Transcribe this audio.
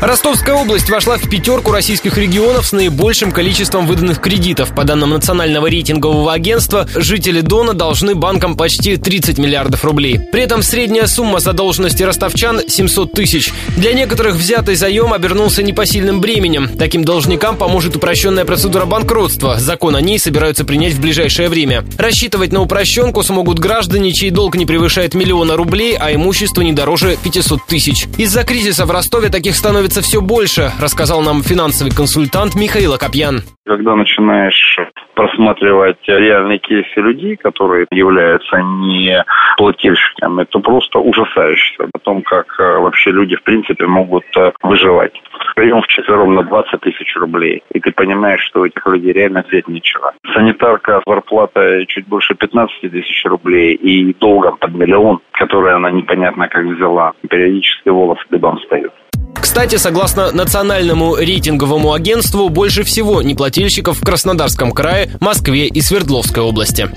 Ростовская область вошла в пятерку российских регионов с наибольшим количеством выданных кредитов. По данным Национального рейтингового агентства, жители Дона должны банкам почти 30 миллиардов рублей. При этом средняя сумма задолженности ростовчан – 700 тысяч. Для некоторых взятый заем обернулся непосильным бременем. Таким должникам поможет упрощенная процедура банкротства. Закон о ней собираются принять в ближайшее время. Рассчитывать на упрощенку смогут граждане, чей долг не превышает миллиона рублей, а имущество не дороже 500 тысяч. Из-за кризиса в Ростове таких становится становится все больше, рассказал нам финансовый консультант Михаил Акопьян. Когда начинаешь просматривать реальные кейсы людей, которые являются не плательщиками, это просто ужасающе о том, как э, вообще люди в принципе могут э, выживать. Прием в четвером на 20 тысяч рублей, и ты понимаешь, что у этих людей реально взять нечего. Санитарка зарплата чуть больше 15 тысяч рублей и долгом под миллион, который она непонятно как взяла. Периодически волосы дыбом встают. Кстати, согласно национальному рейтинговому агентству, больше всего неплательщиков в Краснодарском крае, Москве и Свердловской области.